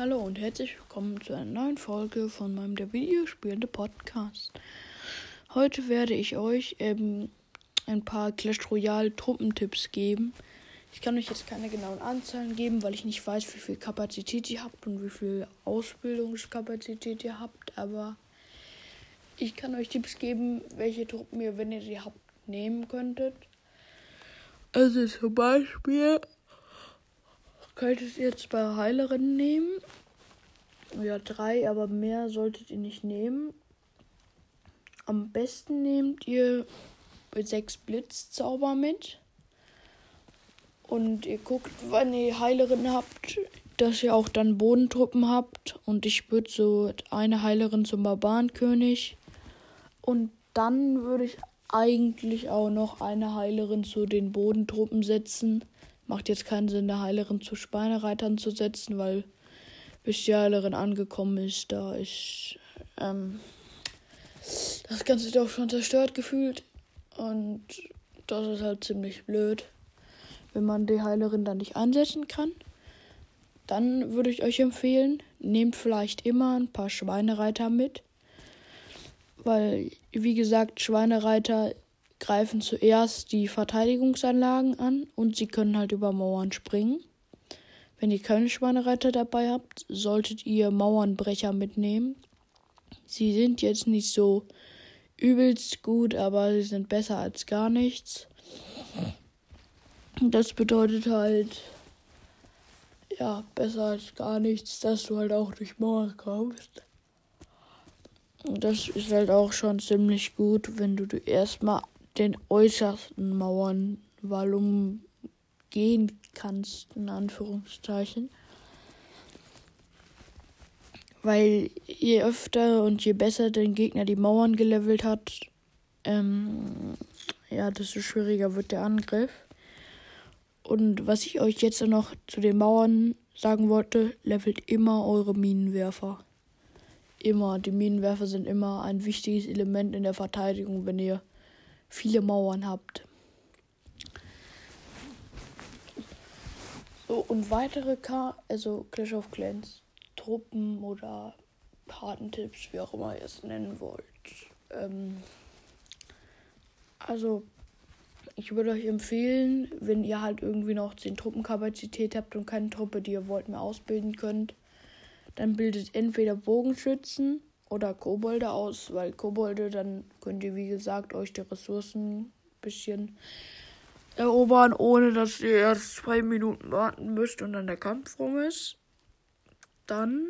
Hallo und herzlich willkommen zu einer neuen Folge von meinem der Videospielende Podcast. Heute werde ich euch ähm, ein paar Clash Royale Truppentipps geben. Ich kann euch jetzt keine genauen Anzahlen geben, weil ich nicht weiß, wie viel Kapazität ihr habt und wie viel Ausbildungskapazität ihr habt, aber ich kann euch Tipps geben, welche Truppen ihr, wenn ihr sie habt, nehmen könntet. Also zum Beispiel könntet ihr zwei Heilerinnen nehmen. Ja, drei, aber mehr solltet ihr nicht nehmen. Am besten nehmt ihr sechs Blitzzauber mit. Und ihr guckt, wann ihr Heilerinnen habt, dass ihr auch dann Bodentruppen habt. Und ich würde so eine Heilerin zum Barbarenkönig. Und dann würde ich eigentlich auch noch eine Heilerin zu den Bodentruppen setzen. Macht jetzt keinen Sinn, eine Heilerin zu Schweinereitern zu setzen, weil bis die Heilerin angekommen ist, da ist ähm, das Ganze doch schon zerstört gefühlt. Und das ist halt ziemlich blöd, wenn man die Heilerin dann nicht einsetzen kann. Dann würde ich euch empfehlen, nehmt vielleicht immer ein paar Schweinereiter mit. Weil, wie gesagt, Schweinereiter greifen zuerst die Verteidigungsanlagen an und sie können halt über Mauern springen. Wenn ihr keine Schweinereiter dabei habt, solltet ihr Mauernbrecher mitnehmen. Sie sind jetzt nicht so übelst gut, aber sie sind besser als gar nichts. Das bedeutet halt, ja, besser als gar nichts, dass du halt auch durch Mauern kommst. Das ist halt auch schon ziemlich gut, wenn du erstmal den äußersten Mauernwall gehen kannst, in Anführungszeichen. Weil je öfter und je besser der Gegner die Mauern gelevelt hat, ähm, ja, desto schwieriger wird der Angriff. Und was ich euch jetzt noch zu den Mauern sagen wollte, levelt immer eure Minenwerfer. Immer. Die Minenwerfer sind immer ein wichtiges Element in der Verteidigung, wenn ihr viele Mauern habt. So, und weitere K also Clash of Clans, Truppen oder Patentipps, wie auch immer ihr es nennen wollt. Ähm, also, ich würde euch empfehlen, wenn ihr halt irgendwie noch 10 Truppenkapazität habt und keine Truppe, die ihr wollt, mehr ausbilden könnt, dann bildet entweder Bogenschützen oder Kobolde aus, weil Kobolde, dann könnt ihr, wie gesagt, euch die Ressourcen ein bisschen erobern, ohne dass ihr erst zwei Minuten warten müsst und dann der Kampf rum ist. Dann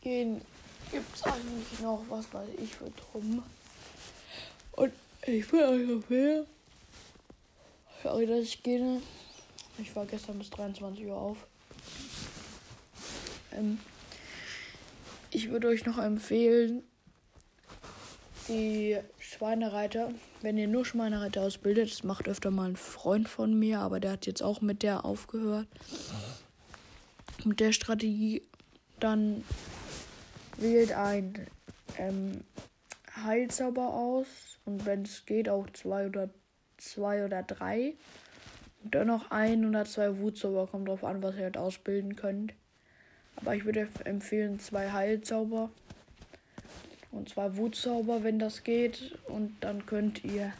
gibt es eigentlich noch, was weiß ich, für drum. Und ich will euch empfehlen, sorry, dass ich gehe. Ich war gestern bis 23 Uhr auf. Ähm, ich würde euch noch empfehlen, die Schweinereiter, wenn ihr nur Schweinereiter ausbildet, das macht öfter mal ein Freund von mir, aber der hat jetzt auch mit der aufgehört. Mit der Strategie, dann wählt ein ähm, Heilzauber aus und wenn es geht auch zwei oder zwei oder drei. Und dann noch ein oder zwei Wutzauber, kommt drauf an, was ihr halt ausbilden könnt. Aber ich würde empfehlen zwei Heilzauber. Und zwar Wutzauber, wenn das geht. Und dann könnt ihr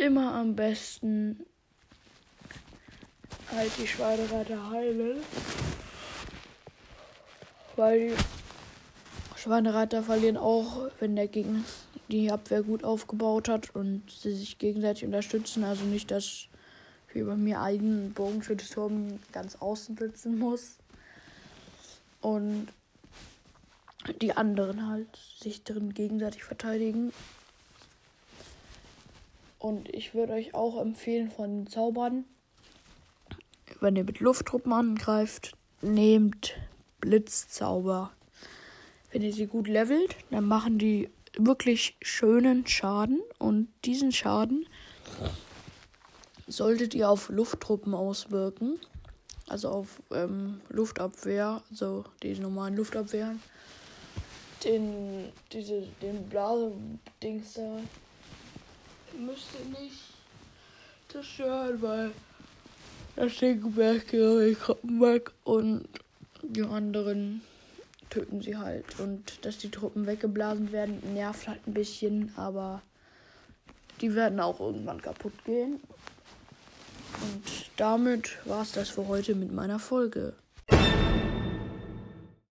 immer am besten halt die Schweinereiter heilen. Weil die Schweinereiter verlieren auch, wenn der Gegner die Abwehr gut aufgebaut hat und sie sich gegenseitig unterstützen. Also nicht, dass wie bei mir einen Bogenschützturm ganz außen sitzen muss und die anderen halt sich drin gegenseitig verteidigen. Und ich würde euch auch empfehlen von den Zaubern, wenn ihr mit Lufttruppen angreift, nehmt Blitzzauber. Wenn ihr sie gut levelt, dann machen die wirklich schönen Schaden und diesen Schaden solltet ihr auf Lufttruppen auswirken also auf ähm, Luftabwehr, so die normalen Luftabwehren. Den, diese, den Blasedings da müsste nicht zerstören, weil das Ding weg, weg und die anderen töten sie halt. Und dass die Truppen weggeblasen werden, nervt halt ein bisschen, aber die werden auch irgendwann kaputt gehen. Und damit war es das für heute mit meiner Folge.